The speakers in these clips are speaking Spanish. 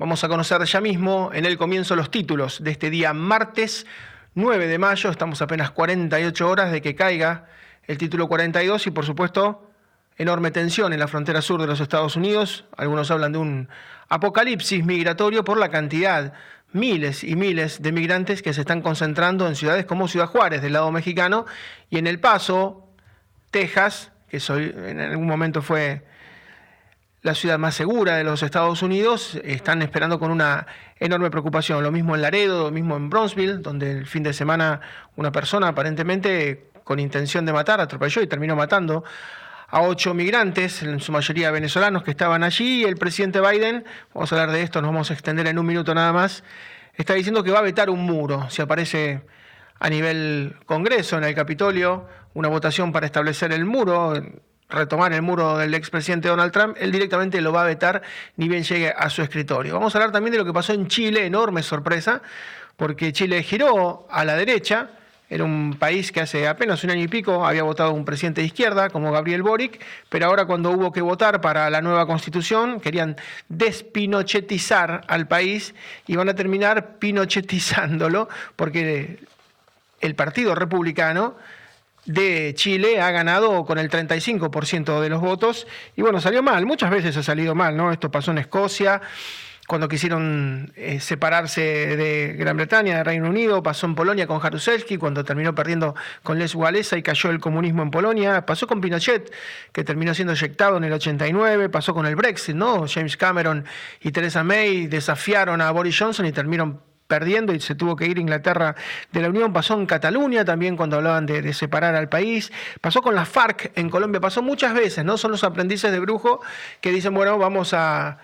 Vamos a conocer ya mismo en el comienzo los títulos de este día martes 9 de mayo. Estamos apenas 48 horas de que caiga el título 42 y por supuesto enorme tensión en la frontera sur de los Estados Unidos. Algunos hablan de un apocalipsis migratorio por la cantidad, miles y miles de migrantes que se están concentrando en ciudades como Ciudad Juárez del lado mexicano y en El Paso, Texas, que en algún momento fue la ciudad más segura de los Estados Unidos, están esperando con una enorme preocupación. Lo mismo en Laredo, lo mismo en Bronzeville, donde el fin de semana una persona aparentemente con intención de matar atropelló y terminó matando a ocho migrantes, en su mayoría venezolanos, que estaban allí. El presidente Biden, vamos a hablar de esto, nos vamos a extender en un minuto nada más, está diciendo que va a vetar un muro si aparece a nivel Congreso, en el Capitolio, una votación para establecer el muro retomar el muro del expresidente Donald Trump, él directamente lo va a vetar ni bien llegue a su escritorio. Vamos a hablar también de lo que pasó en Chile, enorme sorpresa, porque Chile giró a la derecha, era un país que hace apenas un año y pico había votado un presidente de izquierda como Gabriel Boric, pero ahora cuando hubo que votar para la nueva constitución querían despinochetizar al país y van a terminar pinochettizándolo porque el Partido Republicano de Chile ha ganado con el 35% de los votos y bueno, salió mal, muchas veces ha salido mal, ¿no? Esto pasó en Escocia, cuando quisieron eh, separarse de Gran Bretaña, de Reino Unido, pasó en Polonia con Jaruzelski, cuando terminó perdiendo con Les Walesa y cayó el comunismo en Polonia, pasó con Pinochet, que terminó siendo eyectado en el 89, pasó con el Brexit, ¿no? James Cameron y Theresa May desafiaron a Boris Johnson y terminaron perdiendo y se tuvo que ir a Inglaterra de la Unión, pasó en Cataluña también cuando hablaban de, separar al país, pasó con la FARC en Colombia, pasó muchas veces, ¿no? Son los aprendices de brujo que dicen, bueno, vamos a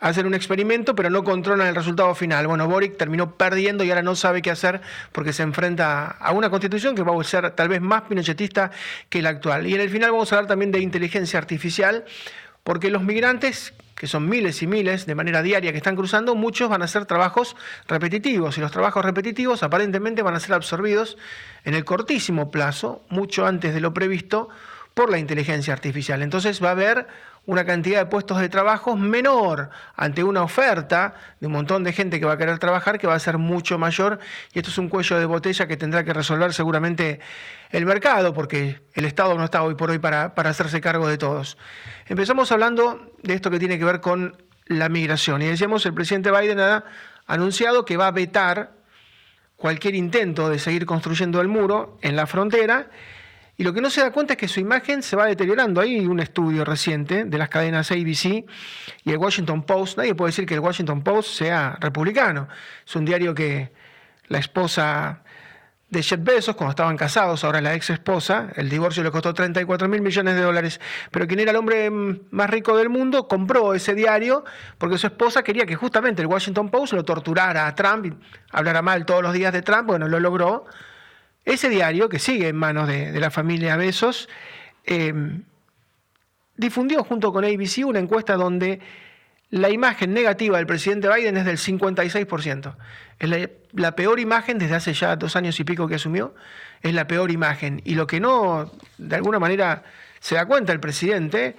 hacer un experimento, pero no controlan el resultado final. Bueno, Boric terminó perdiendo y ahora no sabe qué hacer porque se enfrenta a una constitución que va a ser tal vez más pinochetista que la actual. Y en el final vamos a hablar también de inteligencia artificial, porque los migrantes que son miles y miles de manera diaria que están cruzando, muchos van a hacer trabajos repetitivos y los trabajos repetitivos aparentemente van a ser absorbidos en el cortísimo plazo, mucho antes de lo previsto, por la inteligencia artificial. Entonces va a haber una cantidad de puestos de trabajo menor ante una oferta de un montón de gente que va a querer trabajar que va a ser mucho mayor. Y esto es un cuello de botella que tendrá que resolver seguramente el mercado porque el Estado no está hoy por hoy para, para hacerse cargo de todos. Empezamos hablando de esto que tiene que ver con la migración. Y decíamos el presidente Biden ha anunciado que va a vetar cualquier intento de seguir construyendo el muro en la frontera y lo que no se da cuenta es que su imagen se va deteriorando. Hay un estudio reciente de las cadenas ABC y el Washington Post. Nadie puede decir que el Washington Post sea republicano. Es un diario que la esposa de Jeff Bezos, cuando estaban casados, ahora la ex esposa, el divorcio le costó 34 mil millones de dólares, pero quien era el hombre más rico del mundo compró ese diario porque su esposa quería que justamente el Washington Post lo torturara a Trump hablara mal todos los días de Trump, bueno, lo logró ese diario, que sigue en manos de, la familia Besos, em, difundió junto con ABC una encuesta donde la imagen negativa del presidente Biden es del 56%. Es la, la, peor imagen desde hace ya dos años y pico que asumió, es la peor imagen. Y lo que no, de alguna manera, se da cuenta el presidente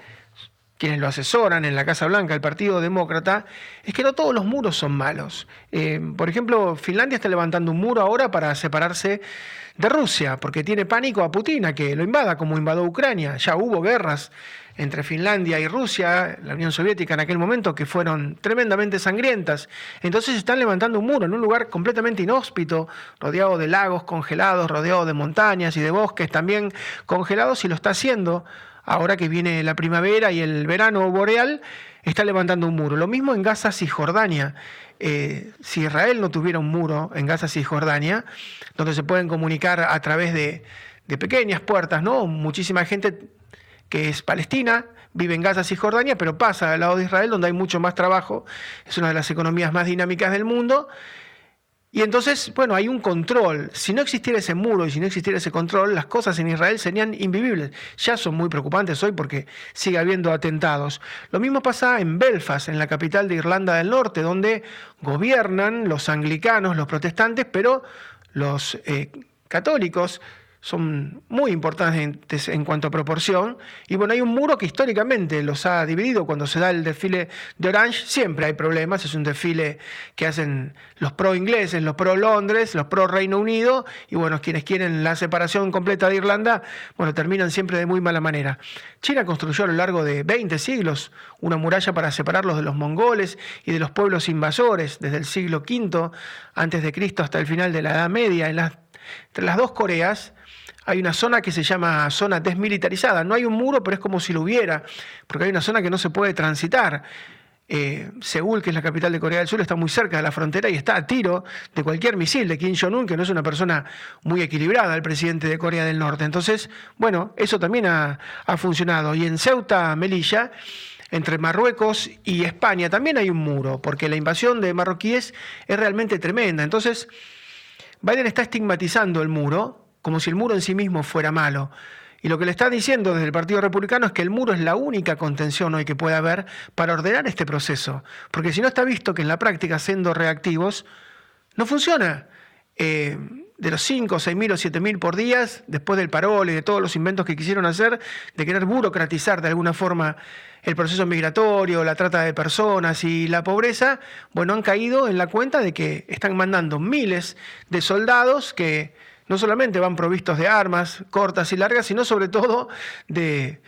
quienes lo asesoran en la Casa Blanca, el Partido Demócrata, es que no todos los muros son malos. Eh, por ejemplo, Finlandia está levantando un muro ahora para separarse de Rusia, porque tiene pánico a Putin, que lo invada como invadió Ucrania. Ya hubo guerras entre Finlandia y Rusia, la Unión Soviética en aquel momento, que fueron tremendamente sangrientas. Entonces están levantando un muro en un lugar completamente inhóspito, rodeado de lagos congelados, rodeado de montañas y de bosques también congelados, y lo está haciendo ahora que viene la primavera y el verano boreal, está levantando un muro. Lo mismo en Gaza, Cisjordania. Eh, si Israel no tuviera un muro en Gaza, Cisjordania, donde se pueden comunicar a través de, pequeñas puertas, ¿no? Muchísima gente que es palestina vive en Gaza, y Jordania, pero pasa al lado de Israel, donde hay mucho más trabajo, es una de las economías más dinámicas del mundo, y entonces, bueno, hay un control. Si no existiera ese muro y si no existiera ese control, las cosas en Israel serían invivibles. Ya son muy preocupantes hoy porque sigue habiendo atentados. Lo mismo pasa en Belfast, en la capital de Irlanda del Norte, donde gobiernan los anglicanos, los protestantes, pero los eh, católicos son muy importantes en cuanto a proporción. Y bueno, hay un muro que históricamente los ha dividido. Cuando se da el desfile de Orange, siempre hay problemas. Es un desfile que hacen los pro ingleses, los pro Londres, los pro Reino Unido. Y bueno, quienes quieren la separación completa de Irlanda, bueno, terminan siempre de muy mala manera. China construyó a lo largo de 20 siglos una muralla para separarlos de los mongoles y de los pueblos invasores, desde el siglo V Cristo hasta el final de la Edad Media. Entre las dos Coreas, hay una zona que se llama zona desmilitarizada. No hay un muro, pero es como si lo hubiera, porque hay una zona que no se puede transitar. Eh, Seúl, que es la capital de Corea del Sur, está muy cerca de la frontera y está a tiro de cualquier misil de Kim Jong-un, que no es una persona muy equilibrada, el presidente de Corea del Norte. Entonces, bueno, eso también ha, ha funcionado. Y en Ceuta, Melilla, entre Marruecos y España, también hay un muro, porque la invasión de marroquíes es realmente tremenda. Entonces, Biden está estigmatizando el muro, como si el muro en sí mismo fuera malo. Y lo que le está diciendo desde el Partido Republicano es que el muro es la única contención hoy que puede haber para ordenar este proceso. Porque si no está visto que en la práctica, siendo reactivos, no funciona. Eh, de los 5, 6 mil o 7 mil por día, después del parol y de todos los inventos que quisieron hacer, de querer burocratizar de alguna forma el proceso migratorio, la trata de personas y la pobreza, bueno, han caído en la cuenta de que están mandando miles de soldados que no solamente van provistos de armas cortas y largas, sino sobre todo de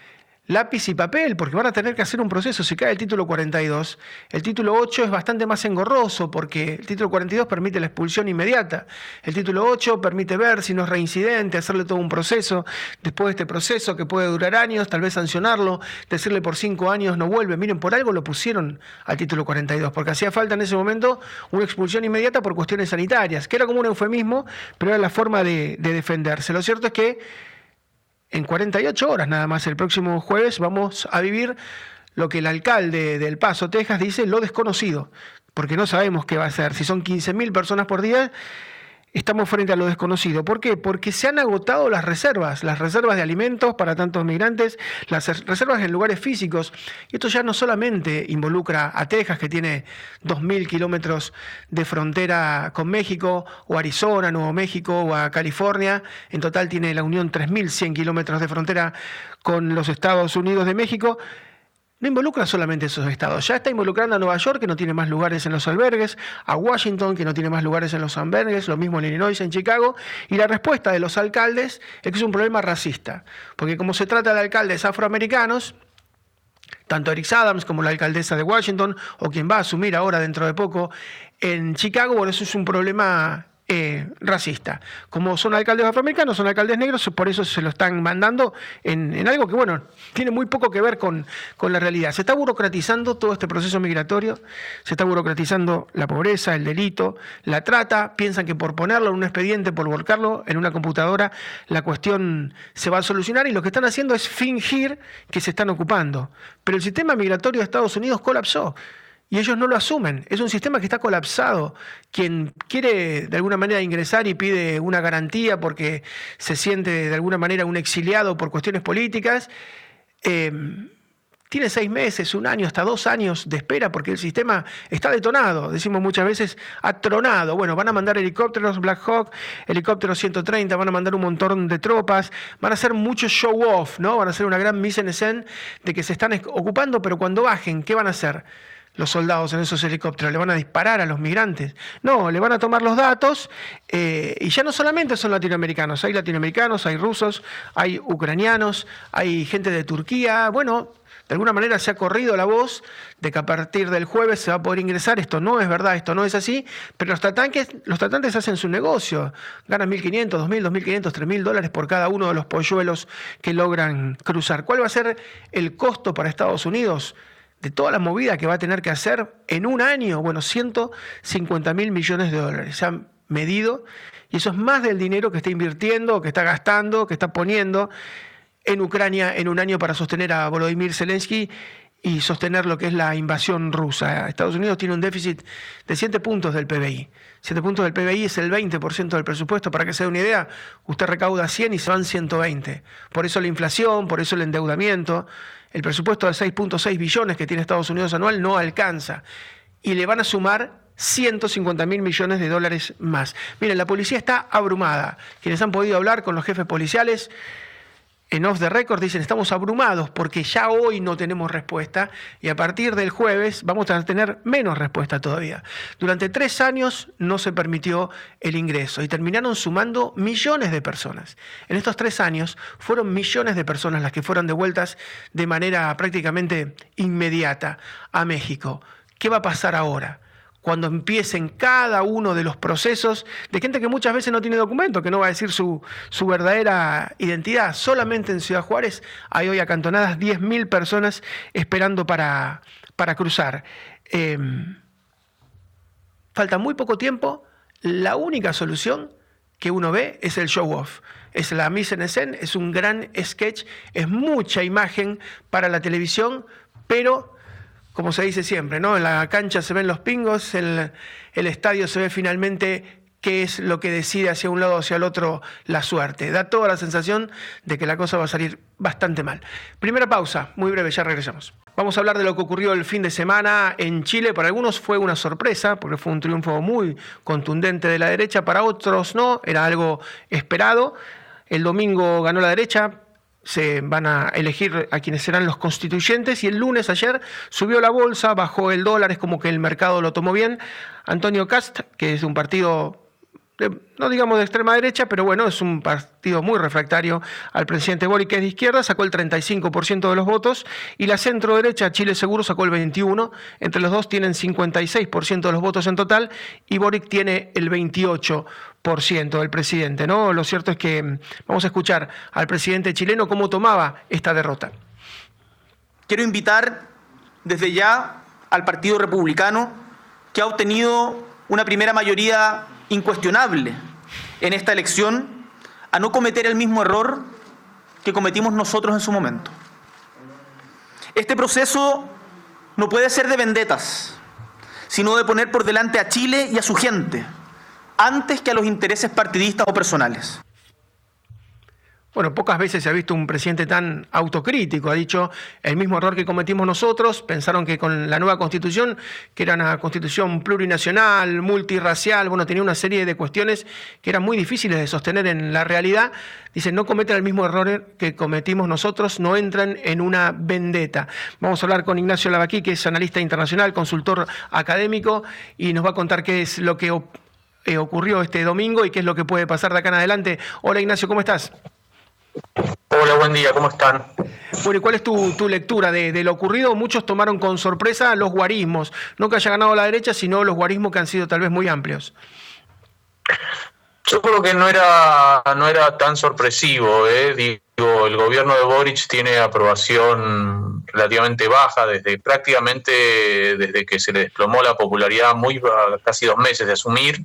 lápiz y papel, porque van a tener que hacer un proceso. Si cae el título 42, el título 8 es bastante más engorroso, porque el título 42 permite la expulsión inmediata. El título 8 permite ver si no es reincidente, hacerle todo un proceso. Después de este proceso, que puede durar años, tal vez sancionarlo, decirle por cinco años no vuelve. Miren, por algo lo pusieron al título 42, porque hacía falta en ese momento una expulsión inmediata por cuestiones sanitarias, que era como un eufemismo, pero era la forma de, de defenderse. Lo cierto es que en 48 horas nada más, el próximo jueves, vamos a vivir lo que el alcalde del Paso, Texas, dice lo desconocido, porque no sabemos qué va a ser. Si son 15.000 personas por día, estamos frente a lo desconocido. ¿Por qué? Porque se han agotado las reservas, las reservas de alimentos para tantos migrantes, las reservas en lugares físicos. Y esto ya no solamente involucra a Texas, que tiene 2.000 kilómetros de frontera con México, o Arizona, Nuevo México, o a California. En total tiene la Unión 3.100 kilómetros de frontera con los Estados Unidos de México no involucra solamente esos estados, ya está involucrando a Nueva York, que no tiene más lugares en los albergues, a Washington, que no tiene más lugares en los albergues, lo mismo en Illinois, en Chicago, y la respuesta de los alcaldes es que es un problema racista, porque como se trata de alcaldes afroamericanos, tanto Eric Adams como la alcaldesa de Washington, o quien va a asumir ahora dentro de poco en Chicago, bueno, eso es un problema eh, racista. Como son alcaldes afroamericanos, son alcaldes negros, por eso se lo están mandando en, algo que, bueno, tiene muy poco que ver con, con, la realidad. Se está burocratizando todo este proceso migratorio, se está burocratizando la pobreza, el delito, la trata. Piensan que por ponerlo en un expediente, por volcarlo en una computadora, la cuestión se va a solucionar y lo que están haciendo es fingir que se están ocupando. Pero el sistema migratorio de Estados Unidos colapsó y ellos no lo asumen. Es un sistema que está colapsado. Quien quiere de alguna manera ingresar y pide una garantía porque se siente de alguna manera un exiliado por cuestiones políticas, eh, tiene seis meses, un año, hasta dos años de espera porque el sistema está detonado, decimos muchas veces, atronado. Bueno, van a mandar helicópteros Black Hawk, helicópteros 130, van a mandar un montón de tropas, van a hacer mucho show off, ¿no? Van a hacer una gran mise en scène de que se están ocupando, pero cuando bajen, ¿qué van a hacer? Los soldados en esos helicópteros? ¿Le van a disparar a los migrantes? No, le van a tomar los datos eh, y ya no solamente son latinoamericanos, hay latinoamericanos, hay rusos, hay ucranianos, hay gente de Turquía, bueno, de alguna manera se ha corrido la voz de que a partir del jueves se va a poder ingresar. Esto no es verdad, esto no es así, pero los tratantes, los tratantes hacen su negocio. Ganan 1.500, 2.000, 2.500, 3.000 dólares por cada uno de los polluelos que logran cruzar. ¿Cuál va a ser el costo para Estados Unidos? De toda la movida que va a tener que hacer en un año, bueno, 150 mil millones de dólares. Se han medido y eso es más del dinero que está invirtiendo, que está gastando, que está poniendo en Ucrania en un año para sostener a Volodymyr Zelensky y sostener lo que es la invasión rusa. Estados Unidos tiene un déficit de 7 puntos del PBI. 7 puntos del PBI es el 20% del presupuesto. Para que se dé una idea, usted recauda 100 y se van 120. Por eso la inflación, por eso el endeudamiento. El presupuesto de 6.6 billones que tiene Estados Unidos anual no alcanza. Y le van a sumar 150 mil millones de dólares más. Miren, la policía está abrumada. Quienes han podido hablar con los jefes policiales en off the record dicen estamos abrumados porque ya hoy no tenemos respuesta y a partir del jueves vamos a tener menos respuesta todavía. Durante tres años no se permitió el ingreso y terminaron sumando millones de personas. En estos tres años fueron millones de personas las que fueron devueltas de manera prácticamente inmediata a México. ¿Qué va a pasar ahora? Cuando empiecen cada uno de los procesos de gente que muchas veces no tiene documento, que no va a decir su, verdadera identidad. Solamente en Ciudad Juárez hay hoy acantonadas 10.000 personas esperando para, para cruzar. Em, falta muy poco tiempo. La única solución que uno ve es el show off. Es la mise en scène, es un gran sketch, es mucha imagen para la televisión, pero como se dice siempre, ¿no? En la cancha se ven los pingos, el, el estadio se ve finalmente qué es lo que decide hacia un lado o hacia el otro la suerte. Da toda la sensación de que la cosa va a salir bastante mal. Primera pausa, muy breve, ya regresamos. Vamos a hablar de lo que ocurrió el fin de semana en Chile. Para algunos fue una sorpresa, porque fue un triunfo muy contundente de la derecha, para otros no, era algo esperado. El domingo ganó la derecha, se van a elegir a quienes serán los constituyentes y el lunes ayer subió la bolsa, bajó el dólar, es como que el mercado lo tomó bien. Antonio Cast, que es un partido no digamos de extrema derecha, pero bueno, es un partido muy refractario al presidente Boric, que es de izquierda, sacó el 35% de los votos, y la centro derecha, Chile Seguro, sacó el 21%, entre los dos tienen 56% de los votos en total, y Boric tiene el 28% del presidente. ¿no? Lo cierto es que mm, vamos a escuchar al presidente chileno cómo tomaba esta derrota. Quiero invitar desde ya al Partido Republicano, que ha obtenido una primera mayoría incuestionable en esta elección a no cometer el mismo error que cometimos nosotros en su momento. Este proceso no puede ser de vendetas, sino de poner por delante a Chile y a su gente, antes que a los intereses partidistas o personales. Bueno, pocas veces se ha visto un presidente tan autocrítico. Ha dicho el mismo error que cometimos nosotros. Pensaron que con la nueva constitución, que era una constitución plurinacional, multirracial, bueno, tenía una serie de cuestiones que eran muy difíciles de sostener en la realidad. Dicen, no cometen el mismo error que cometimos nosotros, no entran en una vendetta. Vamos a hablar con Ignacio Lavaquí, que es analista internacional, consultor académico, y nos va a contar qué es lo que eh, ocurrió este domingo y qué es lo que puede pasar de acá en adelante. Hola Ignacio, ¿cómo estás? Hola, buen día, ¿cómo están? Bueno, ¿y cuál es tu, lectura de, lo ocurrido? Muchos tomaron con sorpresa los guarismos, no que haya ganado la derecha, sino los guarismos que han sido tal vez muy amplios. Yo creo que no era, no era tan sorpresivo. ¿eh? Digo, el gobierno de Boric tiene aprobación relativamente baja desde prácticamente desde que se le desplomó la popularidad, muy casi dos meses de asumir.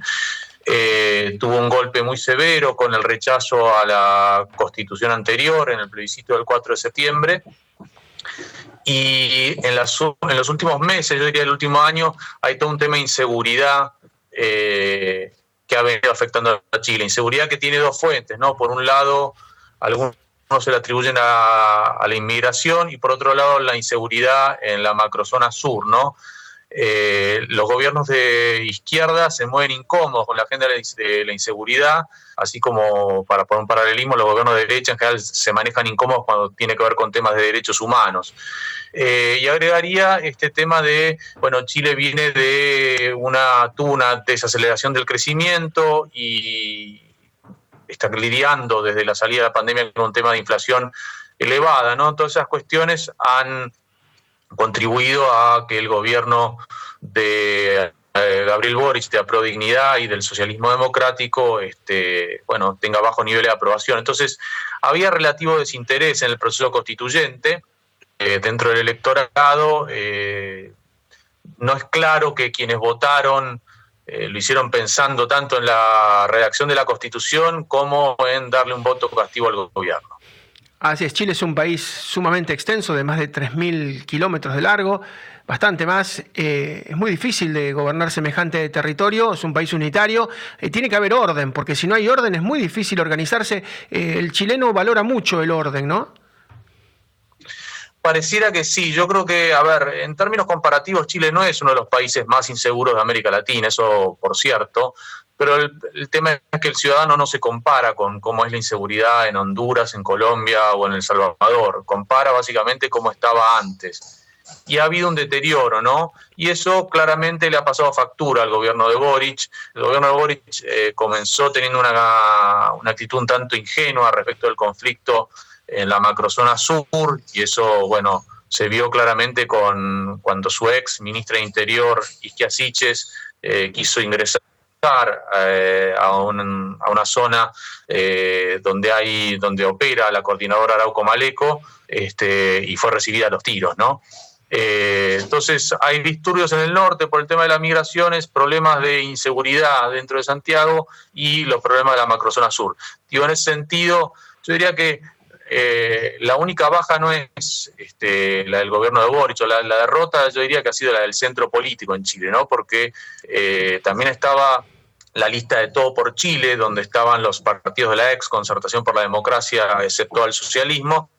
Eh, tuvo un golpe muy severo con el rechazo a la constitución anterior en el plebiscito del 4 de septiembre. Y en, en los últimos meses, yo diría el último año, hay todo un tema de inseguridad eh, que ha venido afectando a Chile. Inseguridad que tiene dos fuentes, ¿no? Por un lado, algunos se le atribuyen a la inmigración y por otro lado la inseguridad en la macrozona sur, ¿no? Eh, los gobiernos de izquierda se mueven incómodos con la agenda de la inseguridad, así como para poner un paralelismo, los gobiernos de derecha en general se manejan incómodos cuando tiene que ver con temas de derechos humanos. Eh, y agregaría este tema de, bueno, Chile viene de una, tuvo una desaceleración del crecimiento y está lidiando desde la salida de la pandemia con un tema de inflación elevada, ¿no? Todas esas cuestiones han contribuido a que el gobierno de eh, Gabriel Boric, de Dignidad y del socialismo democrático, este, bueno, tenga bajo nivel de aprobación. Entonces, había relativo desinterés en el proceso constituyente eh, dentro del electorado. Eh, no es claro que quienes votaron lo hicieron pensando tanto en la redacción de la Constitución como en darle un voto castigo al gobierno. Así es, Chile es un país sumamente extenso, de más de 3.000 kilómetros de largo, bastante más. Eh, es muy difícil de gobernar semejante territorio, es un país unitario. Eh, tiene que haber orden, porque si no hay orden es muy difícil organizarse. Eh, el chileno valora mucho el orden, ¿no? Pareciera que sí, yo creo que, a ver, en términos comparativos, Chile no es uno de los países más inseguros de América Latina, eso por cierto, pero el, tema es que el ciudadano no se compara con cómo es la inseguridad en Honduras, en Colombia o en El Salvador, compara básicamente cómo estaba antes. Y ha habido un deterioro, ¿no? Y eso claramente le ha pasado factura al gobierno de Boric. El gobierno de Boric eh, comenzó teniendo una, una actitud un tanto ingenua respecto del conflicto en la macrozona sur, y eso, bueno, se vio claramente con cuando su ex ministra de Interior, Isquia Siches, eh, quiso ingresar eh, a, una zona eh, donde hay donde opera la coordinadora Arauco Maleco este, y fue recibida a los tiros, ¿no? Eh, entonces hay disturbios en el norte por el tema de las migraciones, problemas de inseguridad dentro de Santiago y los problemas de la macrozona sur. Digo, en ese sentido, yo diría que la única baja no es este, la del gobierno de Boric, la, la, derrota yo diría que ha sido la del centro político en Chile, ¿no? Porque también estaba la lista de Todo por Chile, donde estaban los partidos de la ex Concertación por la Democracia, excepto al socialismo,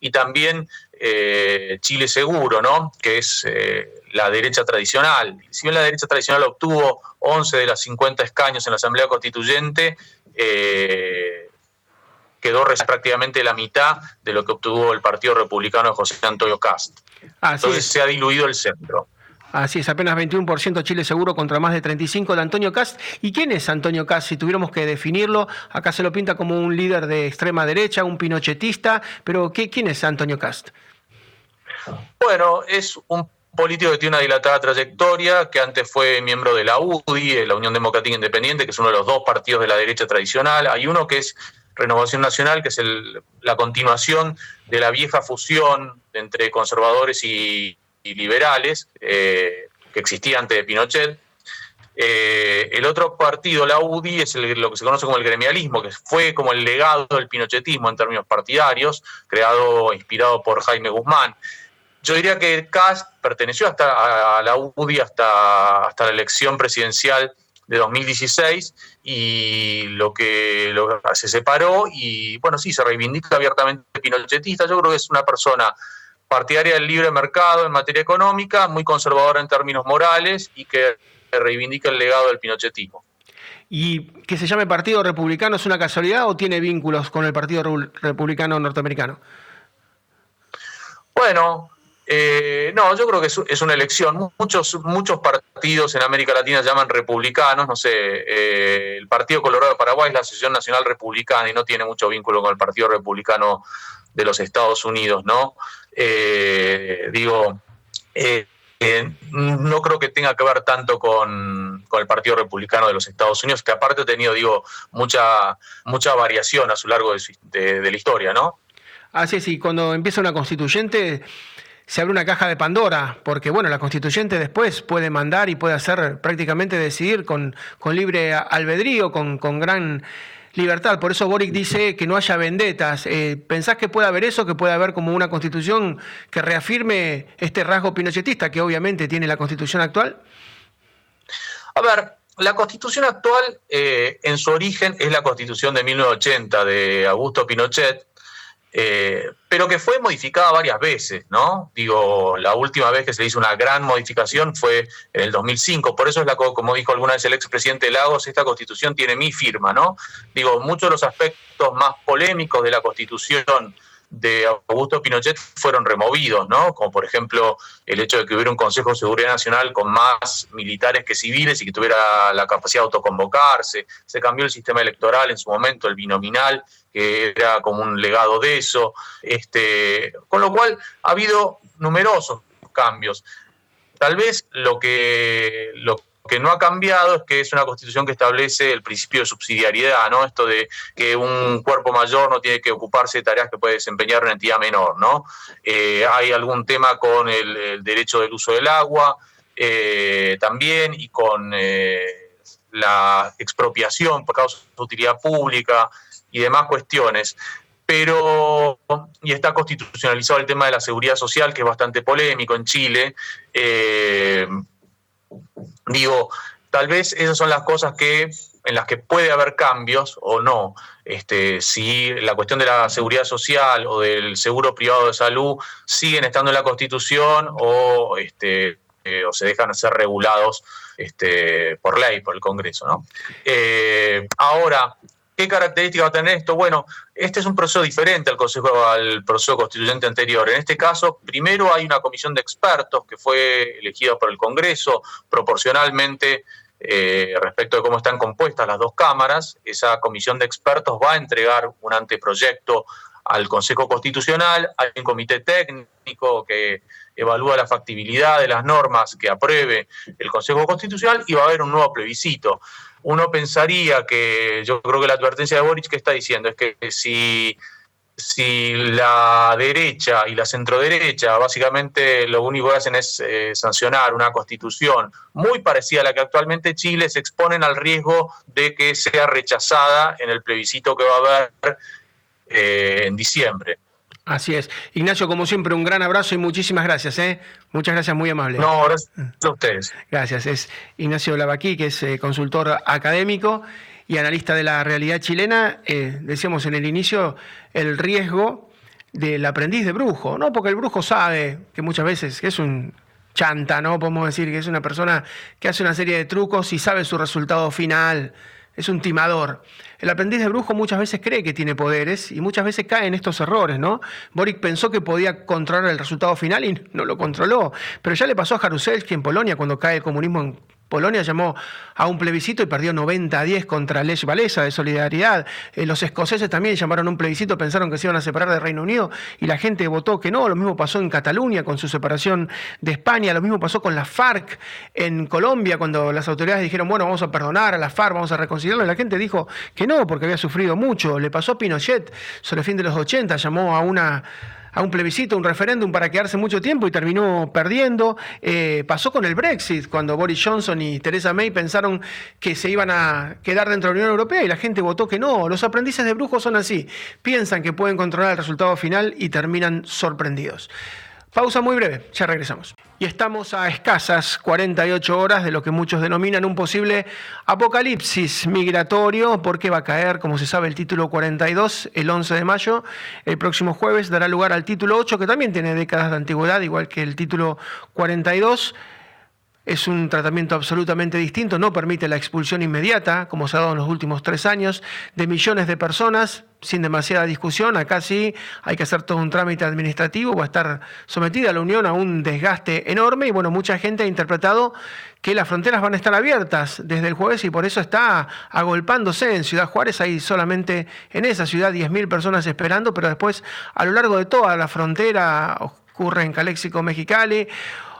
y también eh, Chile Seguro, ¿no? que es eh, la derecha tradicional. Si bien la derecha tradicional obtuvo 11 de los 50 escaños en la Asamblea Constituyente, eh, quedó prácticamente la mitad de lo que obtuvo el Partido Republicano de José Antonio Cast. Entonces se ha diluido el centro. Así es, apenas 21% Chile Seguro contra más de 35% de Antonio Cast. ¿Y quién es Antonio Cast? Si tuviéramos que definirlo, acá se lo pinta como un líder de extrema derecha, un pinochetista, pero ¿qué, ¿quién es Antonio Cast? Bueno, es un político que tiene una dilatada trayectoria, que antes fue miembro de la UDI, la Unión Democrática Independiente, que es uno de los dos partidos de la derecha tradicional. Hay uno que es Renovación Nacional, que es la continuación de la vieja fusión entre conservadores y, liberales eh, que existía antes de Pinochet. Eh, el otro partido, la UDI, es lo que se conoce como el gremialismo, que fue como el legado del pinochetismo en términos partidarios, creado, inspirado por Jaime Guzmán. Yo diría que Cast perteneció hasta a la UDI hasta, hasta la elección presidencial de 2016 y lo que se separó y bueno, sí, se reivindica abiertamente pinochetista. Yo creo que es una persona partidaria del libre mercado en materia económica, muy conservadora en términos morales y que reivindica el legado del pinochetismo. ¿Y que se llame Partido Republicano es una casualidad o tiene vínculos con el Partido Republicano norteamericano? Bueno, eh, no, yo creo que es, una elección. Muchos, muchos partidos en América Latina llaman republicanos. No sé, eh, el Partido Colorado de Paraguay es la Asociación Nacional Republicana y no tiene mucho vínculo con el Partido Republicano de los Estados Unidos, ¿no? Eh, digo, eh, eh, no creo que tenga que ver tanto con, el Partido Republicano de los Estados Unidos, que aparte ha tenido, digo, mucha, mucha variación a su largo de, la historia, ¿no? Así es, y cuando empieza una constituyente se abre una caja de Pandora, porque bueno, la constituyente después puede mandar y puede hacer prácticamente decidir con, con libre albedrío, con, con gran libertad. Por eso Boric dice que no haya vendetas. Eh, ¿Pensás que puede haber eso, que puede haber como una constitución que reafirme este rasgo pinochetista que obviamente tiene la constitución actual? A ver, la constitución actual eh, en su origen es la constitución de 1980 de Augusto Pinochet, eh, pero que fue modificada varias veces, ¿no? Digo, la última vez que se hizo una gran modificación fue en el 2005, por eso es la, como dijo alguna vez el expresidente Lagos, esta constitución tiene mi firma, ¿no? Digo, muchos de los aspectos más polémicos de la constitución de Augusto Pinochet fueron removidos, ¿no? Como por ejemplo el hecho de que hubiera un Consejo de Seguridad Nacional con más militares que civiles y que tuviera la capacidad de autoconvocarse. Se cambió el sistema electoral en su momento, el binominal, que era como un legado de eso. Este, con lo cual ha habido numerosos cambios. Tal vez lo que, lo que no ha cambiado es que es una constitución que establece el principio de subsidiariedad, ¿no? Esto de que un cuerpo mayor no tiene que ocuparse de tareas que puede desempeñar una entidad menor, ¿no? Eh, hay algún tema con el, derecho del uso del agua eh, también y con eh, la expropiación por causa de utilidad pública y demás cuestiones. pero, y está constitucionalizado el tema de la seguridad social, que es bastante polémico en Chile. Digo, tal vez esas son las cosas que en las que puede haber cambios o no. Este, si la cuestión de la seguridad social o del seguro privado de salud siguen estando en la Constitución o, este, eh, se dejan ser regulados este, por ley, por el Congreso. ¿no? Eh, ahora, ¿Qué características va a tener esto? Bueno, este es un proceso diferente al, proceso constituyente anterior. En este caso, primero hay una comisión de expertos que fue elegida por el Congreso proporcionalmente eh, respecto de cómo están compuestas las dos cámaras. Esa comisión de expertos va a entregar un anteproyecto al Consejo Constitucional. Hay un comité técnico que evalúa la factibilidad de las normas que apruebe el Consejo Constitucional y va a haber un nuevo plebiscito uno pensaría que, yo creo que la advertencia de Boric que está diciendo es que si, si la derecha y la centroderecha básicamente lo único que hacen es eh, sancionar una constitución muy parecida a la que actualmente Chile, se exponen al riesgo de que sea rechazada en el plebiscito que va a haber eh, en diciembre. Así es. Ignacio, como siempre, un gran abrazo y muchísimas gracias. ¿eh? Muchas gracias, muy amable. No, gracias a ustedes. Gracias. Es Ignacio Lavaquí, que es eh, consultor académico y analista de la realidad chilena. Eh, decíamos en el inicio el riesgo del aprendiz de brujo, ¿no? Porque el brujo sabe que muchas veces es un chanta, ¿no? Podemos decir que es una persona que hace una serie de trucos y sabe su resultado final es un timador. El aprendiz de brujo muchas veces cree que tiene poderes y muchas veces cae en estos errores, ¿no? Boric pensó que podía controlar el resultado final y no lo controló. Pero ya le pasó a Jaruzelski en Polonia cuando cae el comunismo en Polonia llamó a un plebiscito y perdió 90 a 10 contra Lech Walesa de solidaridad. Eh, los escoceses también llamaron a un plebiscito, pensaron que se iban a separar del Reino Unido y la gente votó que no. Lo mismo pasó en Cataluña con su separación de España. Lo mismo pasó con la FARC en Colombia cuando las autoridades dijeron, bueno, vamos a perdonar a la FARC, vamos a reconciliarlo. Y la gente dijo que no, porque había sufrido mucho. Le pasó a Pinochet sobre el fin de los 80, llamó a una a un plebiscito, un referéndum para quedarse mucho tiempo y terminó perdiendo. Eh, pasó con el Brexit, cuando Boris Johnson y Theresa May pensaron que se iban a quedar dentro de la Unión Europea y la gente votó que no. Los aprendices de brujos son así, piensan que pueden controlar el resultado final y terminan sorprendidos. Pausa muy breve, ya regresamos. Y estamos a escasas 48 horas de lo que muchos denominan un posible apocalipsis migratorio, porque va a caer, como se sabe, el título 42 el 11 de mayo. El próximo jueves dará lugar al título 8, que también tiene décadas de antigüedad, igual que el título 42 es un tratamiento absolutamente distinto, no permite la expulsión inmediata, como se ha dado en los últimos tres años, de millones de personas, sin demasiada discusión. Acá sí hay que hacer todo un trámite administrativo, va a estar sometida la Unión a un desgaste enorme y bueno, mucha gente ha interpretado que las fronteras van a estar abiertas desde el jueves y por eso está agolpándose en Ciudad Juárez. Hay solamente en esa ciudad 10.000 personas esperando, pero después a lo largo de toda la frontera ocurre en Caléxico, Mexicali,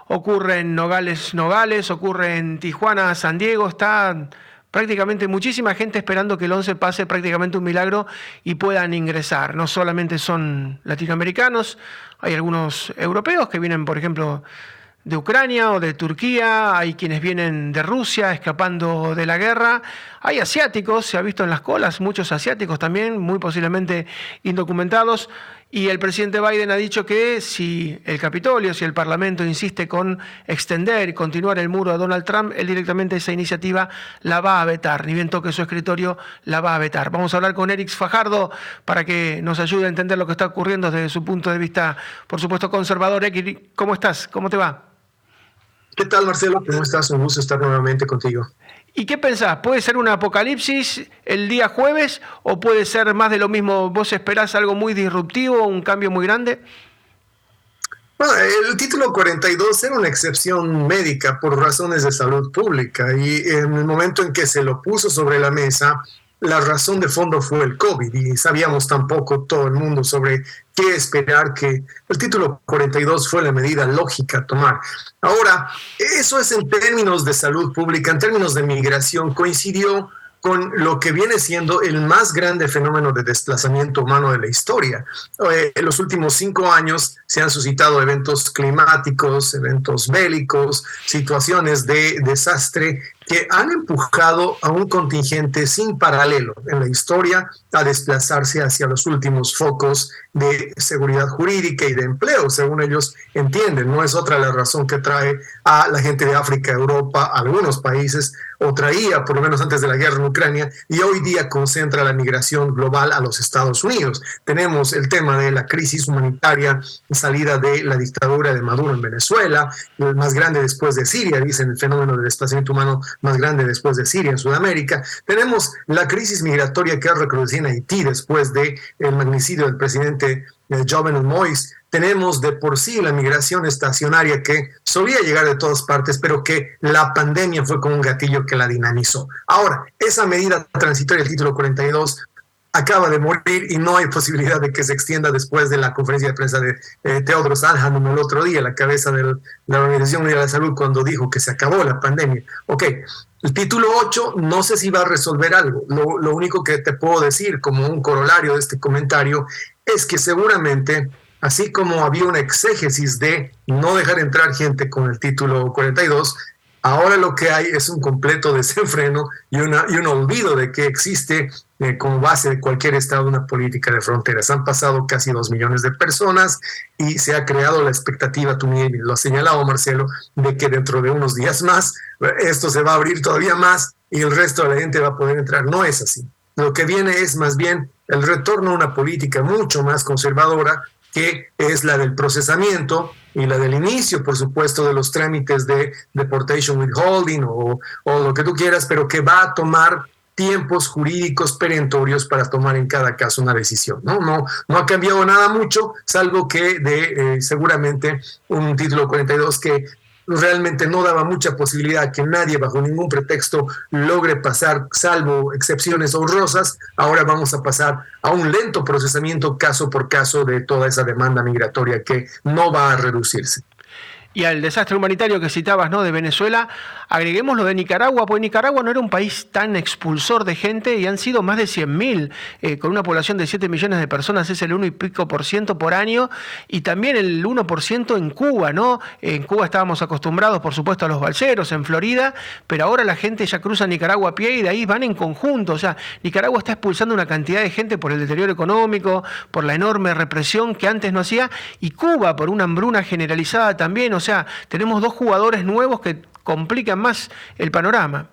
ocurre en Nogales, Nogales, ocurre en Tijuana, San Diego, está prácticamente muchísima gente esperando que el 11 pase prácticamente un milagro y puedan ingresar. No solamente son latinoamericanos, hay algunos europeos que vienen, por ejemplo, de Ucrania o de Turquía, hay quienes vienen de Rusia escapando de la guerra, hay asiáticos, se ha visto en las colas, muchos asiáticos también, muy posiblemente indocumentados, y el presidente Biden ha dicho que si el Capitolio, si el Parlamento insiste con extender y continuar el muro a Donald Trump, él directamente esa iniciativa la va a vetar. Ni bien toque su escritorio, la va a vetar. Vamos a hablar con Eric Fajardo para que nos ayude a entender lo que está ocurriendo desde su punto de vista, por supuesto, conservador. Eric, ¿cómo estás? ¿Cómo te va? ¿Qué tal, Marcelo? ¿Cómo estás? Un gusto estar nuevamente contigo. ¿Y qué pensás? ¿Puede ser un apocalipsis el día jueves o puede ser más de lo mismo? ¿Vos esperás algo muy disruptivo, un cambio muy grande? Bueno, el título 42 era una excepción médica por razones de salud pública y en el momento en que se lo puso sobre la mesa, la razón de fondo fue el COVID y sabíamos tampoco todo el mundo sobre qué esperar, que el título 42 fue la medida lógica a tomar. Ahora, eso es en términos de salud pública, en términos de migración, coincidió con lo que viene siendo el más grande fenómeno de desplazamiento humano de la historia. Eh, en los últimos cinco años se han suscitado eventos climáticos, eventos bélicos, situaciones de desastre que han empujado a un contingente sin paralelo en la historia a desplazarse hacia los últimos focos de seguridad jurídica y de empleo, según ellos entienden. No es otra la razón que trae a la gente de África, Europa, algunos países o traía por lo menos antes de la guerra en Ucrania, y hoy día concentra la migración global a los Estados Unidos. Tenemos el tema de la crisis humanitaria, salida de la dictadura de Maduro en Venezuela, el más grande después de Siria, dicen el fenómeno del desplazamiento humano más grande después de Siria en Sudamérica. Tenemos la crisis migratoria que ha recrudecido en Haití después del el magnicidio del presidente eh, Jovenel Moïse tenemos de por sí la migración estacionaria que solía llegar de todas partes, pero que la pandemia fue como un gatillo que la dinamizó. Ahora, esa medida transitoria del título 42 acaba de morir y no hay posibilidad de que se extienda después de la conferencia de prensa de eh, Teodros Adhanom el otro día, la cabeza de la Organización Mundial de la Salud, cuando dijo que se acabó la pandemia. Ok, el título 8 no sé si va a resolver algo. Lo, lo único que te puedo decir como un corolario de este comentario es que seguramente así como había una exégesis de no dejar entrar gente con el título 42, ahora lo que hay es un completo desenfreno y, una, y un olvido de que existe eh, como base de cualquier Estado una política de fronteras. Han pasado casi dos millones de personas y se ha creado la expectativa, tú lo has señalado Marcelo, de que dentro de unos días más esto se va a abrir todavía más y el resto de la gente va a poder entrar. No es así. Lo que viene es más bien el retorno a una política mucho más conservadora que es la del procesamiento y la del inicio, por supuesto, de los trámites de deportation withholding o lo que tú quieras, pero que va a tomar tiempos jurídicos perentorios para tomar en cada caso una decisión. No, no, no ha cambiado nada mucho, salvo que de eh, seguramente un título 42 que realmente no daba mucha posibilidad que nadie bajo ningún pretexto logre pasar, salvo excepciones honrosas. Ahora vamos a pasar a un lento procesamiento caso por caso de toda esa demanda migratoria que no va a reducirse. Y al desastre humanitario que citabas, ¿no? De Venezuela, agreguemos lo de Nicaragua, porque Nicaragua no era un país tan expulsor de gente y han sido más de 100.000, eh, con una población de 7 millones de personas, es el 1 y pico por ciento por año, y también el 1 por ciento en Cuba, ¿no? En Cuba estábamos acostumbrados, por supuesto, a los balseros, en Florida, pero ahora la gente ya cruza Nicaragua a pie y de ahí van en conjunto. O sea, Nicaragua está expulsando una cantidad de gente por el deterioro económico, por la enorme represión que antes no hacía, y Cuba por una hambruna generalizada también. O tenemos dos jugadores nuevos que complican más el panorama.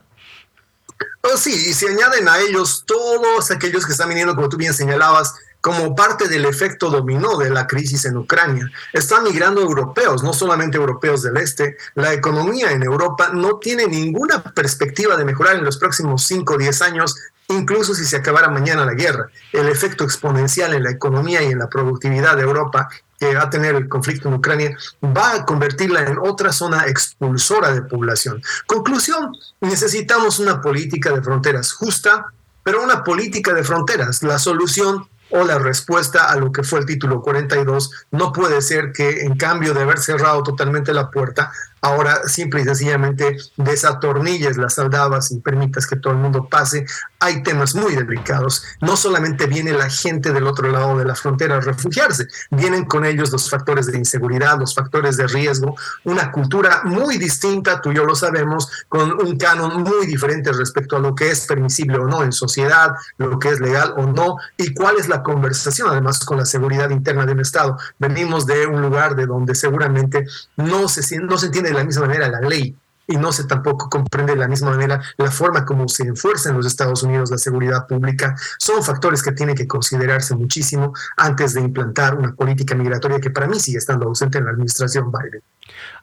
Oh, sí, y se añaden a ellos todos aquellos que están viniendo, como tú bien señalabas, como parte del efecto dominó de la crisis en Ucrania. Están migrando europeos, no solamente europeos del este. La economía en Europa no tiene ninguna perspectiva de mejorar en los próximos 5 o 10 años, incluso si se acabara mañana la guerra. El efecto exponencial en la economía y en la productividad de Europa que va a tener el conflicto en Ucrania va a convertirla en otra zona expulsora de población. Conclusión, necesitamos una política de fronteras justa, pero una política de fronteras. La solución o la respuesta a lo que fue el título 42 no puede ser que en cambio de haber cerrado totalmente la puerta, ahora simple y sencillamente desatornilles las saldabas y permitas que todo el mundo pase. Hay temas muy delicados. No solamente viene la gente del otro lado de la frontera a refugiarse, vienen con ellos los factores de inseguridad, los factores de riesgo, una cultura muy distinta, tú y yo lo sabemos, con un canon muy diferente respecto a lo que es permisible o no en sociedad, lo que es legal o no, y cuál es la conversación además con la seguridad interna de un Estado. Venimos de un lugar de donde seguramente no se, no se entiende de la misma manera la ley y no se tampoco comprende de la misma manera la forma como se enfuerza en los Estados Unidos la seguridad pública. Son factores que tienen que considerarse muchísimo antes de implantar una política migratoria que para mí sigue estando ausente en la administración Biden.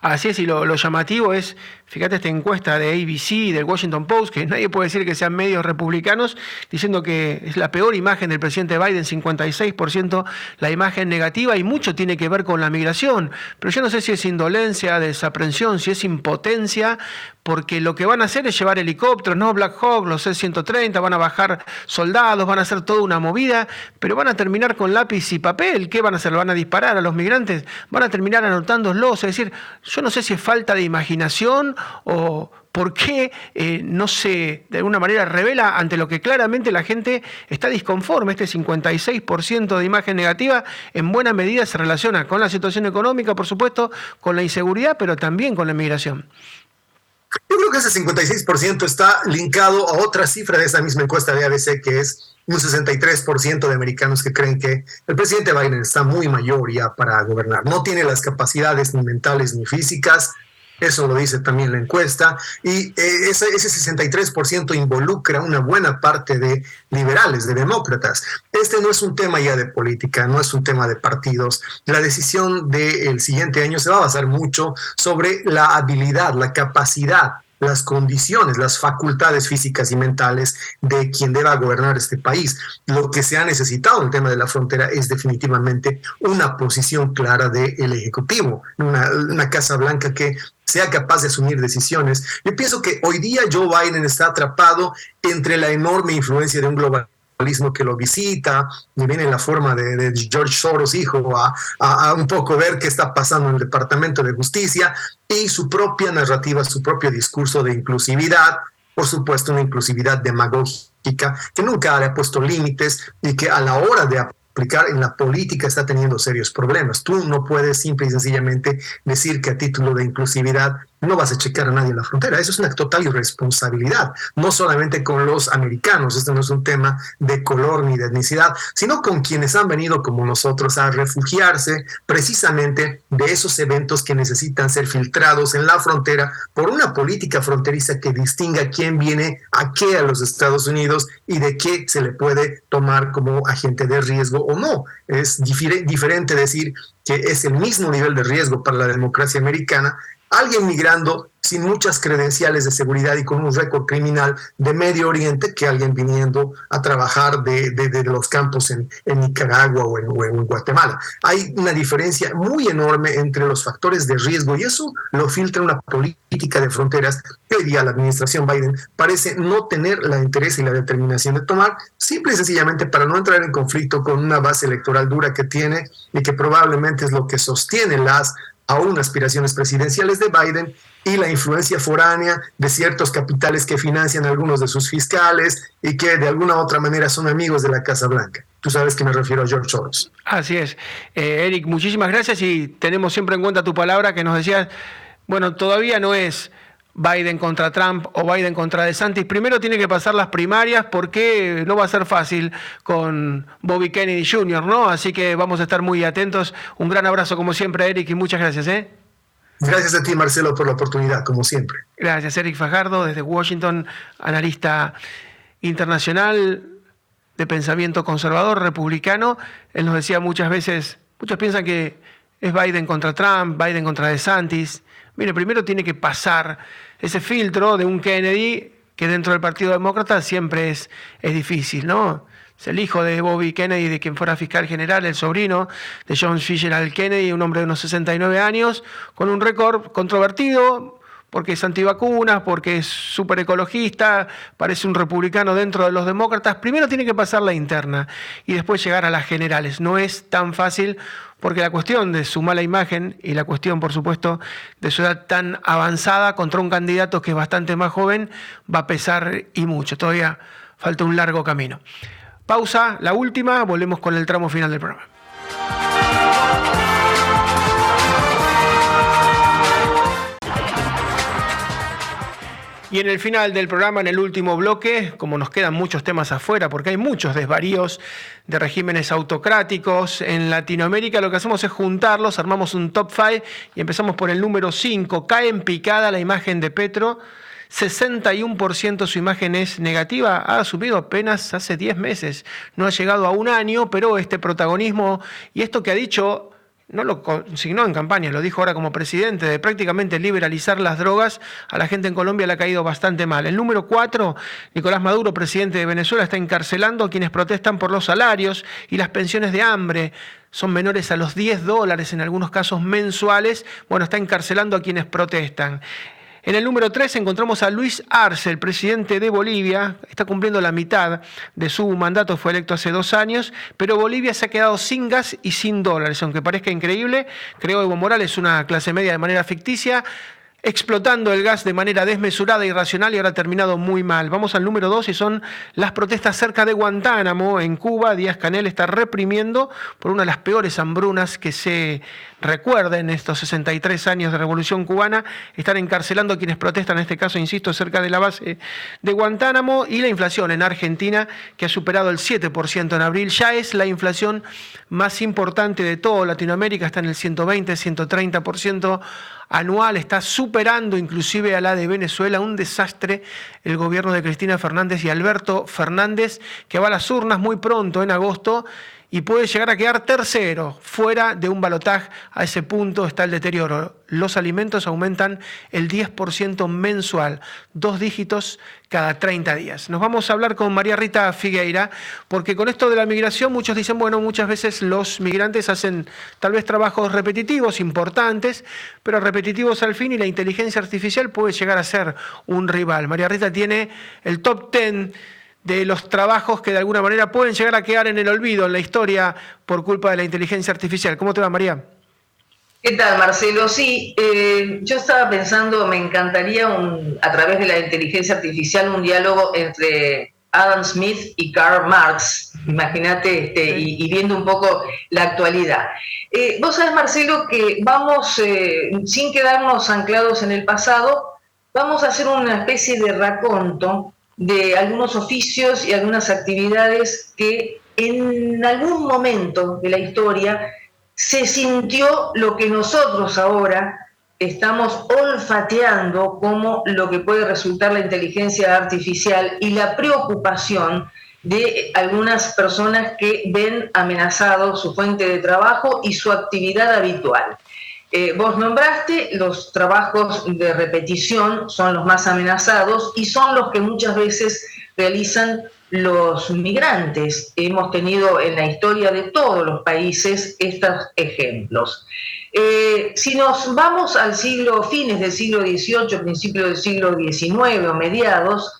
Así es, y lo, llamativo es, fíjate esta encuesta de ABC y del Washington Post, que nadie puede decir que sean medios republicanos, diciendo que es la peor imagen del presidente Biden, 56% la imagen negativa, y mucho tiene que ver con la migración. Pero yo no sé si es indolencia, desaprensión, si es impotencia, porque lo que van a hacer es llevar helicópteros, no Black Hawk, los C-130, van a bajar soldados, van a hacer toda una movida, pero van a terminar con lápiz y papel. ¿Qué van a hacer? ¿Lo van a disparar a los migrantes? ¿Van a terminar anotándolos? Es decir, yo no sé si es falta de imaginación o por qué eh, no se, de alguna manera, revela ante lo que claramente la gente está disconforme. Este 56% de imagen negativa en buena medida se relaciona con la situación económica, por supuesto, con la inseguridad, pero también con la inmigración. Yo creo que ese 56% está linkado a otra cifra de esa misma encuesta de ABC, que es un 63% de americanos que creen que el presidente Biden está muy mayor ya para gobernar. No tiene las capacidades ni mentales ni físicas eso lo dice también la encuesta, y eh, ese, ese 63% involucra una buena parte de liberales, de demócratas. Este no es un tema ya de política, no es un tema de partidos. La decisión del siguiente año se va a basar mucho sobre la habilidad, la capacidad las condiciones, las facultades físicas y mentales de quien deba gobernar este país. Lo que se ha necesitado en el tema de la frontera es definitivamente una posición clara del Ejecutivo, una, una Casa Blanca que sea capaz de asumir decisiones. Yo pienso que hoy día Joe Biden está atrapado entre la enorme influencia de un globalismo que lo visita, y viene en la forma de, George Soros, hijo, a, a, un poco ver qué está pasando en el Departamento de Justicia y su propia narrativa, su propio discurso de inclusividad, por supuesto una inclusividad demagógica que nunca le ha puesto límites y que a la hora de aplicar en la política está teniendo serios problemas. Tú no puedes simple y sencillamente decir que a título de inclusividad no vas a checar a nadie en la frontera. Eso es una total irresponsabilidad, no solamente con los americanos, esto no es un tema de color ni de etnicidad, sino con quienes han venido como nosotros a refugiarse precisamente de esos eventos que necesitan ser filtrados en la frontera por una política fronteriza que distinga quién viene a qué a los Estados Unidos y de qué se le puede tomar como agente de riesgo o no. Es diferente decir que es el mismo nivel de riesgo para la democracia americana alguien migrando sin muchas credenciales de seguridad y con un récord criminal de Medio Oriente que alguien viniendo a trabajar de, los campos en, Nicaragua o en, Guatemala. Hay una diferencia muy enorme entre los factores de riesgo y eso lo filtra una política de fronteras que hoy día la administración Biden parece no tener la interés y la determinación de tomar, simple y sencillamente para no entrar en conflicto con una base electoral dura que tiene y que probablemente es lo que sostiene las aún aspiraciones presidenciales de Biden y la influencia foránea de ciertos capitales que financian algunos de sus fiscales y que de alguna u otra manera son amigos de la Casa Blanca. Tú sabes que me refiero a George Soros. Así es. Eh, Eric, muchísimas gracias y tenemos siempre en cuenta tu palabra que nos decías, bueno, todavía no es Biden contra Trump o Biden contra DeSantis. Primero tiene que pasar las primarias porque no va a ser fácil con Bobby Kennedy Jr., ¿no? Así que vamos a estar muy atentos. Un gran abrazo como siempre, Eric, y muchas gracias, ¿eh? Gracias a ti, Marcelo, por la oportunidad, como siempre. Gracias, Eric Fajardo, desde Washington, analista internacional de pensamiento conservador, republicano. Él nos decía muchas veces, muchos piensan que es Biden contra Trump, Biden contra DeSantis. Mire, primero tiene que pasar ese filtro de un Kennedy que dentro del Partido Demócrata siempre es, es difícil, ¿no? Es el hijo de Bobby Kennedy, de quien fuera fiscal general, el sobrino de John Fitzgerald Kennedy, un hombre de unos 69 años, con un récord controvertido, porque es antivacunas, porque es súper ecologista, parece un republicano dentro de los demócratas. Primero tiene que pasar la interna y después llegar a las generales. No es tan fácil porque la cuestión de su mala imagen y la cuestión, por supuesto, de su edad tan avanzada contra un candidato que es bastante más joven va a pesar y mucho. Todavía falta un largo camino. Pausa, la última, volvemos con el tramo final del programa. Y en el final del programa, en el último bloque, como nos quedan muchos temas afuera, porque hay muchos desvaríos de regímenes autocráticos en Latinoamérica, lo que hacemos es juntarlos, armamos un top 5 y empezamos por el número 5. Cae en picada la imagen de Petro. 61% su imagen es negativa, ha asumido apenas hace 10 meses, no ha llegado a un año, pero este protagonismo y esto que ha dicho no lo consignó en campaña, lo dijo ahora como presidente, de prácticamente liberalizar las drogas, a la gente en Colombia le ha caído bastante mal. El número cuatro, Nicolás Maduro, presidente de Venezuela, está encarcelando a quienes protestan por los salarios y las pensiones de hambre. Son menores a los 10 dólares, en algunos casos mensuales. Bueno, está encarcelando a quienes protestan. En el número 3 encontramos a Luis Arce, el presidente de Bolivia. Está cumpliendo la mitad de su mandato, fue electo hace dos años, pero Bolivia se ha quedado sin gas y sin dólares. Aunque parezca increíble, creó Evo Morales una clase media de manera ficticia. Explotando el gas de manera desmesurada, irracional y ahora ha terminado muy mal. Vamos al número dos y son las protestas cerca de Guantánamo, en Cuba. Díaz Canel está reprimiendo por una de las peores hambrunas que se recuerden estos 63 años de revolución cubana. Están encarcelando a quienes protestan, en este caso, insisto, cerca de la base de Guantánamo. Y la inflación en Argentina, que ha superado el 7% en abril, ya es la inflación más importante de toda Latinoamérica, está en el 120, 130% anual, está superando inclusive a la de Venezuela, un desastre el gobierno de Cristina Fernández y Alberto Fernández, que va a las urnas muy pronto, en agosto, y puede llegar a quedar tercero, fuera de un balotaje. A ese punto está el deterioro. Los alimentos aumentan el 10% mensual, dos dígitos cada 30 días. Nos vamos a hablar con María Rita Figueira, porque con esto de la migración muchos dicen, bueno, muchas veces los migrantes hacen tal vez trabajos repetitivos, importantes, pero repetitivos al fin y la inteligencia artificial puede llegar a ser un rival. María Rita tiene el top 10 de los trabajos que de alguna manera pueden llegar a quedar en el olvido en la historia por culpa de la inteligencia artificial. ¿Cómo te va, María? ¿Qué tal, Marcelo? Sí, eh, yo estaba pensando, me encantaría a través de la inteligencia artificial un diálogo entre Adam Smith y Karl Marx, imagínate, este, y, viendo un poco la actualidad. Eh, vos sabés, Marcelo, que vamos, eh, sin quedarnos anclados en el pasado, vamos a hacer una especie de raconto de algunos oficios y algunas actividades que en algún momento de la historia se sintió lo que nosotros ahora estamos olfateando como lo que puede resultar la inteligencia artificial y la preocupación de algunas personas que ven amenazado su fuente de trabajo y su actividad habitual. Eh, vos nombraste, los trabajos de repetición son los más amenazados y son los que muchas veces realizan los migrantes. Hemos tenido en la historia de todos los países estos ejemplos. Eh, si nos vamos al siglo, fines del siglo XVIII, principio del siglo XIX o mediados,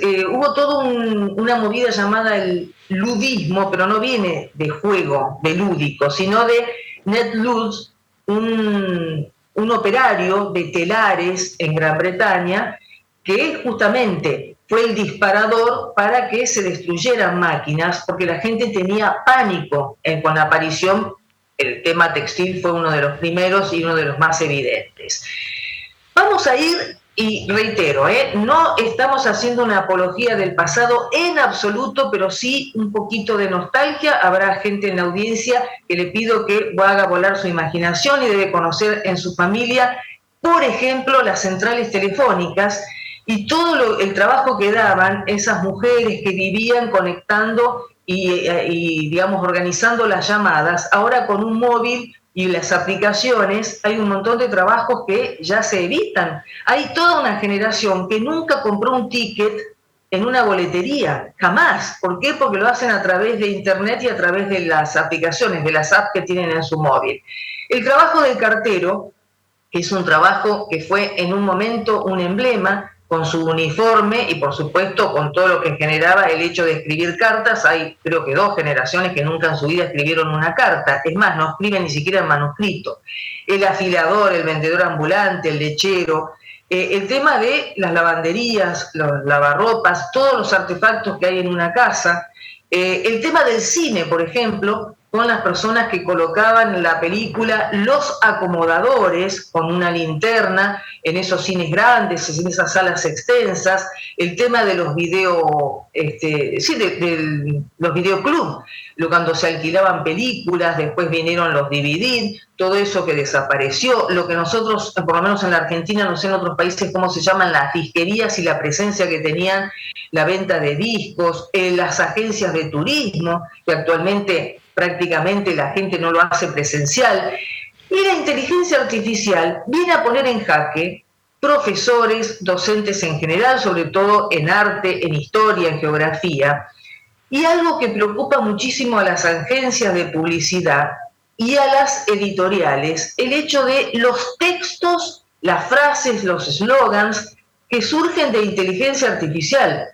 eh, hubo toda una movida llamada el ludismo, pero no viene de juego, de lúdico, sino de net un, operario de telares en Gran Bretaña que justamente fue el disparador para que se destruyeran máquinas, porque la gente tenía pánico en, con la aparición, el tema textil fue uno de los primeros y uno de los más evidentes. Vamos a ir y reitero, ¿eh? no estamos haciendo una apología del pasado en absoluto, pero sí un poquito de nostalgia. Habrá gente en la audiencia que le pido que haga volar su imaginación y debe conocer en su familia, por ejemplo, las centrales telefónicas y todo el trabajo que daban esas mujeres que vivían conectando y, eh, y digamos, organizando las llamadas, ahora con un móvil y las aplicaciones, hay un montón de trabajos que ya se evitan. Hay toda una generación que nunca compró un ticket en una boletería, jamás. ¿Por qué? Porque lo hacen a través de Internet y a través de las aplicaciones, de las apps que tienen en su móvil. El trabajo del cartero es un trabajo que fue en un momento un emblema, con su uniforme y por supuesto con todo lo que generaba el hecho de escribir cartas. Hay creo que dos generaciones que nunca en su vida escribieron una carta. Es más, no escriben ni siquiera en manuscrito. El afilador, el vendedor ambulante, el lechero. Eh, el tema de las lavanderías, los lavarropas, todos los artefactos que hay en una casa. Eh, el tema del cine, por ejemplo, con las personas que colocaban la película, los acomodadores con una linterna en esos cines grandes, en esas salas extensas, el tema de los video, este, sí, de, los videoclubs, cuando se alquilaban películas, después vinieron los DVD, todo eso que desapareció, lo que nosotros, por lo menos en la Argentina, no sé en otros países cómo se llaman las disquerías y la presencia que tenían la venta de discos, eh, las agencias de turismo, que actualmente prácticamente la gente no lo hace presencial. Y la inteligencia artificial viene a poner en jaque profesores, docentes en general, sobre todo en arte, en historia, en geografía, y algo que preocupa muchísimo a las agencias de publicidad y a las editoriales, el hecho de los textos, las frases, los slogans que surgen de inteligencia artificial.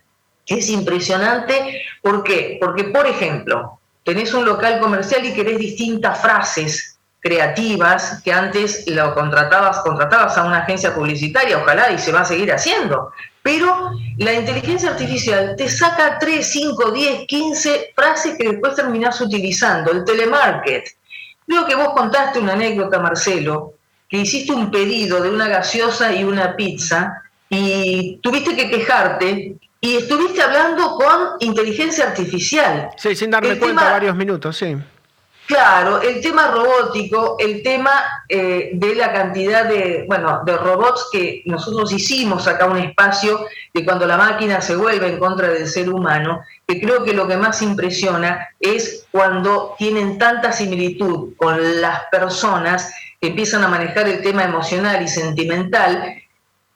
Es impresionante, ¿por qué? Porque, por ejemplo, tenés un local comercial y querés distintas frases creativas que antes lo contratabas, contratabas a una agencia publicitaria, ojalá, y se va a seguir haciendo. Pero la inteligencia artificial te saca 3, 5, 10, 15 frases que después terminás utilizando. El telemarket. Creo que vos contaste una anécdota, Marcelo, que hiciste un pedido de una gaseosa y una pizza y tuviste que quejarte y estuviste hablando con inteligencia artificial. Sí, sin darme cuenta varios minutos, sí. Claro, el tema robótico, el tema eh, de la cantidad de, bueno, de robots que nosotros hicimos acá un espacio de cuando la máquina se vuelve en contra del ser humano, que creo que lo que más impresiona es cuando tienen tanta similitud con las personas que empiezan a manejar el tema emocional y sentimental,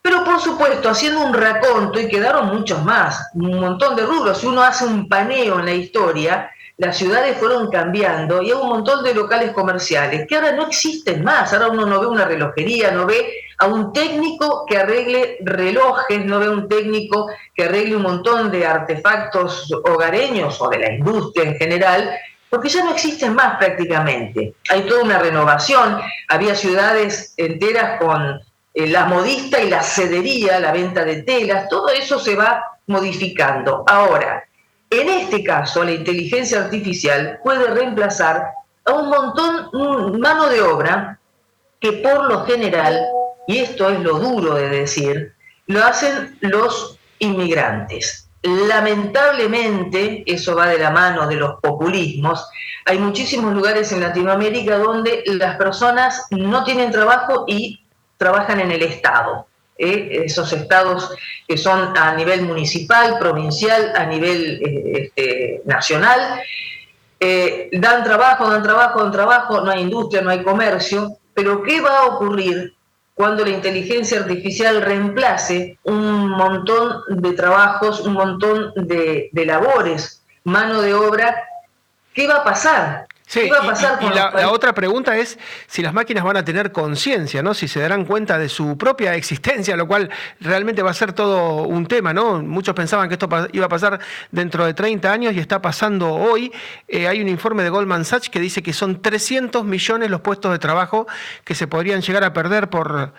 pero por supuesto haciendo un raconto y quedaron muchos más, un montón de rubros, si uno hace un paneo en la historia, las ciudades fueron cambiando y hay un montón de locales comerciales que ahora no existen más. Ahora uno no ve una relojería, no ve a un técnico que arregle relojes, no ve a un técnico que arregle un montón de artefactos hogareños o de la industria en general, porque ya no existen más prácticamente. Hay toda una renovación, había ciudades enteras con eh, la modista y la cedería, la venta de telas, todo eso se va modificando. Ahora, en este caso, la inteligencia artificial puede reemplazar a un montón, mano de obra que por lo general, y esto es lo duro de decir, lo hacen los inmigrantes. Lamentablemente, eso va de la mano de los populismos, hay muchísimos lugares en Latinoamérica donde las personas no tienen trabajo y trabajan en el Estado. ¿eh? esos estados que son a nivel municipal, provincial, a nivel eh, este, nacional. Eh, dan trabajo, dan trabajo, dan trabajo, no hay industria, no hay comercio, pero ¿qué va a ocurrir cuando la inteligencia artificial reemplace un montón de trabajos, un montón de, de labores, mano de obra? ¿Qué va a pasar? Sí, y, la, otra pregunta es si las máquinas van a tener conciencia, ¿no? Si se darán cuenta de su propia existencia, lo cual realmente va a ser todo un tema, ¿no? Muchos pensaban que esto iba a pasar dentro de 30 años y está pasando hoy. Eh, hay un informe de Goldman Sachs que dice que son 300 millones los puestos de trabajo que se podrían llegar a perder por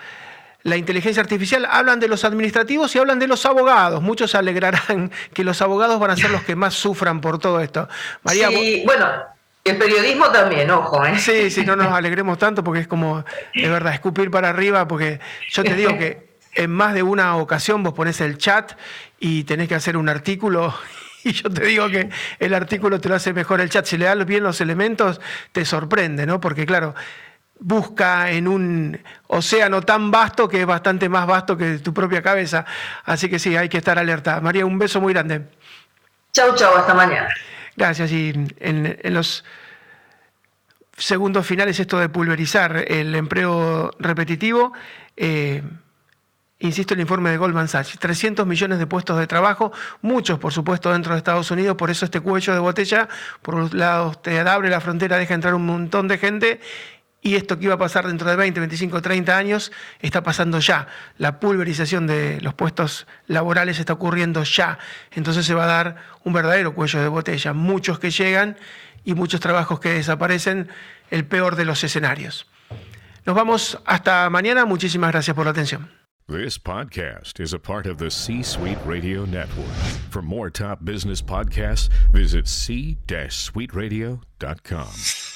la inteligencia artificial, hablan de los administrativos y hablan de los abogados. Muchos alegrarán que los abogados van a ser los que más sufran por todo esto. María, sí, bueno, el periodismo también, ojo, ¿eh? Sí, sí, no nos alegremos tanto porque es como, de verdad, escupir para arriba, porque yo te digo que en más de una ocasión vos pones el chat y tenés que hacer un artículo y yo te digo que el artículo te lo hace mejor el chat. Si le das bien los elementos, te sorprende, ¿no? Porque claro, busca en un océano tan vasto que es bastante más vasto que tu propia cabeza. Así que sí, hay que estar alerta. María, un beso muy grande. Chau, chau, hasta mañana. Gracias. Y en, los segundos finales esto de pulverizar el empleo repetitivo, eh, insisto, el informe de Goldman Sachs, 300 millones de puestos de trabajo, muchos por supuesto dentro de Estados Unidos, por eso este cuello de botella, por un lado te abre la frontera, deja entrar un montón de gente y esto que iba a pasar dentro de 20, 25, 30 años está pasando ya. La pulverización de los puestos laborales está ocurriendo ya. Entonces se va a dar un verdadero cuello de botella. Muchos que llegan y muchos trabajos que desaparecen, el peor de los escenarios. Nos vamos hasta mañana. Muchísimas gracias por la atención. This podcast is a part of C-Suite Radio Network. For more top business podcasts, visit c-suiteradio.com.